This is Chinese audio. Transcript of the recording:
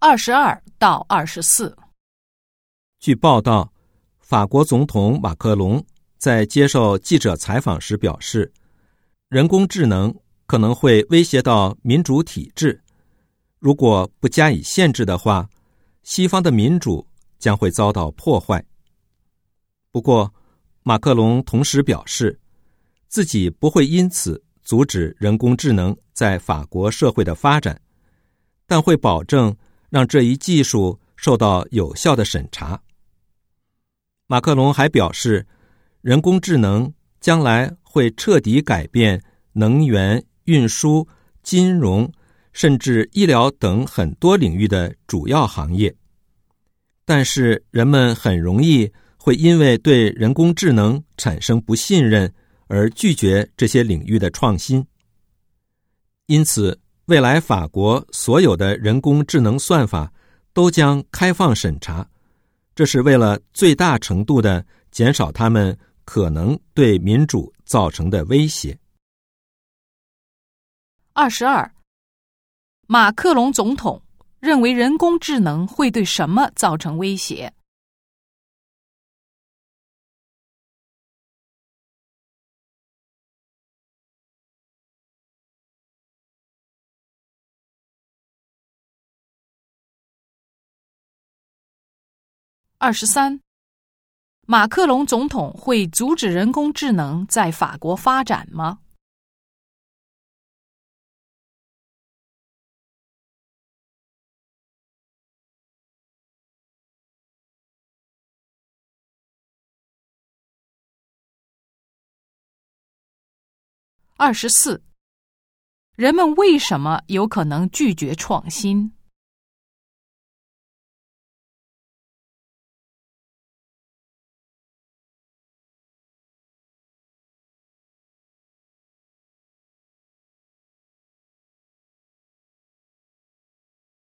二十二到二十四。据报道，法国总统马克龙在接受记者采访时表示，人工智能可能会威胁到民主体制，如果不加以限制的话，西方的民主将会遭到破坏。不过，马克龙同时表示，自己不会因此阻止人工智能在法国社会的发展，但会保证让这一技术受到有效的审查。马克龙还表示，人工智能将来会彻底改变能源、运输、金融，甚至医疗等很多领域的主要行业。但是，人们很容易会因为对人工智能产生不信任而拒绝这些领域的创新。因此，未来法国所有的人工智能算法都将开放审查。这是为了最大程度的减少他们可能对民主造成的威胁。二十二，马克龙总统认为人工智能会对什么造成威胁？二十三，马克龙总统会阻止人工智能在法国发展吗？二十四，人们为什么有可能拒绝创新？